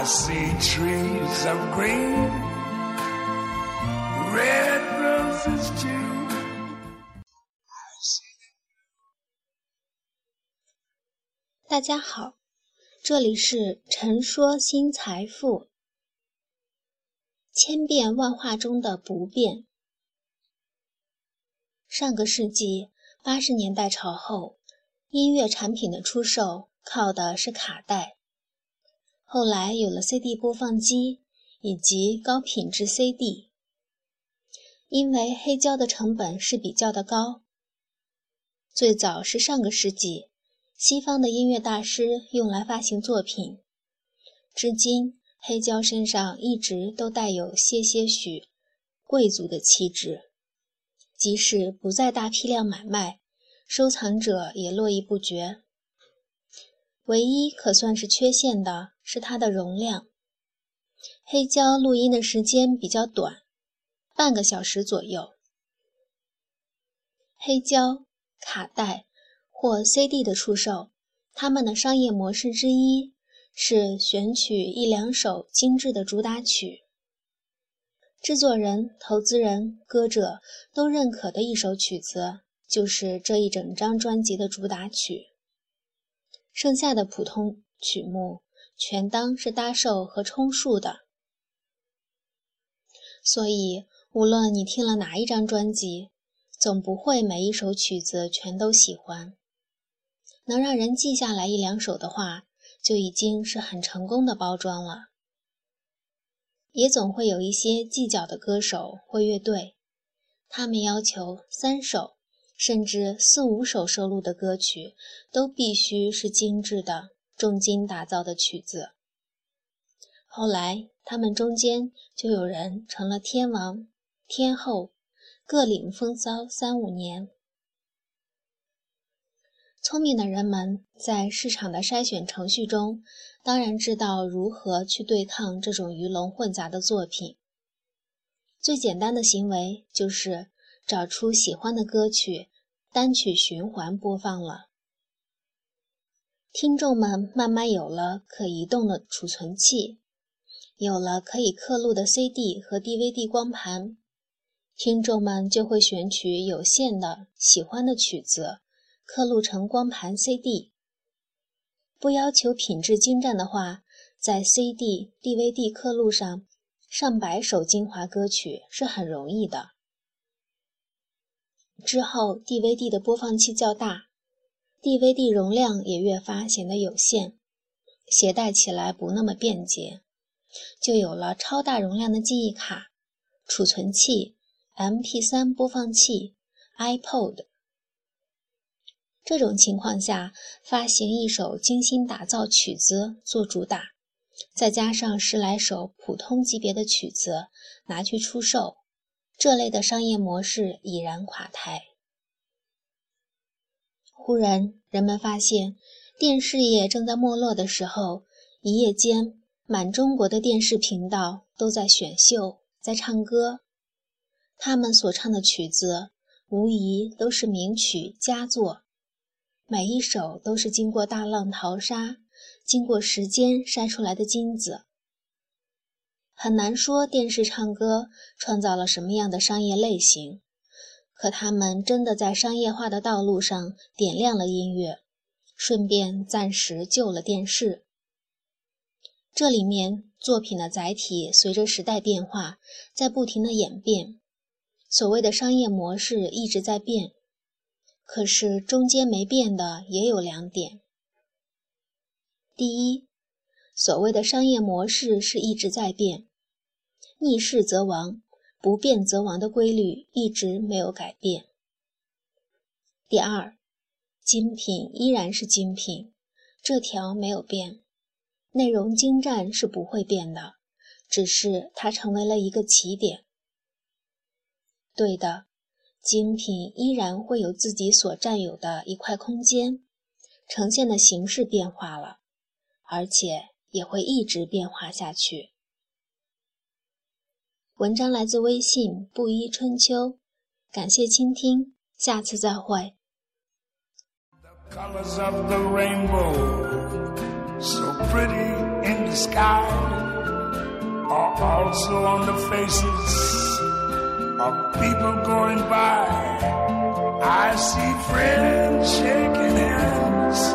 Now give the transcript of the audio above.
I see trees of green, red roses too. 大家好，这里是陈说新财富。千变万化中的不变。上个世纪八十年代朝后，音乐产品的出售靠的是卡带。后来有了 CD 播放机以及高品质 CD，因为黑胶的成本是比较的高。最早是上个世纪，西方的音乐大师用来发行作品。至今，黑胶身上一直都带有些些许贵族的气质，即使不再大批量买卖，收藏者也络绎不绝。唯一可算是缺陷的是它的容量。黑胶录音的时间比较短，半个小时左右。黑胶、卡带或 CD 的出售，他们的商业模式之一是选取一两首精致的主打曲，制作人、投资人、歌者都认可的一首曲子，就是这一整张专辑的主打曲。剩下的普通曲目全当是搭售和充数的，所以无论你听了哪一张专辑，总不会每一首曲子全都喜欢。能让人记下来一两首的话，就已经是很成功的包装了。也总会有一些计较的歌手或乐队，他们要求三首。甚至四五首收录的歌曲，都必须是精致的、重金打造的曲子。后来，他们中间就有人成了天王、天后，各领风骚三五年。聪明的人们在市场的筛选程序中，当然知道如何去对抗这种鱼龙混杂的作品。最简单的行为就是找出喜欢的歌曲。单曲循环播放了，听众们慢慢有了可移动的储存器，有了可以刻录的 CD 和 DVD 光盘，听众们就会选取有限的喜欢的曲子，刻录成光盘 CD。不要求品质精湛的话，在 CD、DVD 刻录上上百首精华歌曲是很容易的。之后，DVD 的播放器较大，DVD 容量也越发显得有限，携带起来不那么便捷，就有了超大容量的记忆卡、储存器、MP3 播放器、iPod。这种情况下，发行一首精心打造曲子做主打，再加上十来首普通级别的曲子拿去出售。这类的商业模式已然垮台。忽然，人们发现电视业正在没落的时候，一夜间，满中国的电视频道都在选秀，在唱歌。他们所唱的曲子，无疑都是名曲佳作，每一首都是经过大浪淘沙、经过时间筛出来的金子。很难说电视唱歌创造了什么样的商业类型，可他们真的在商业化的道路上点亮了音乐，顺便暂时救了电视。这里面作品的载体随着时代变化在不停的演变，所谓的商业模式一直在变，可是中间没变的也有两点：第一，所谓的商业模式是一直在变。逆势则亡，不变则亡的规律一直没有改变。第二，精品依然是精品，这条没有变，内容精湛是不会变的，只是它成为了一个起点。对的，精品依然会有自己所占有的一块空间，呈现的形式变化了，而且也会一直变化下去。文章来自微信布衣春秋，感谢倾听，下次再会。The colors of the rainbow, so pretty. in the sky are also on the faces of people going by. I see friends shaking hands,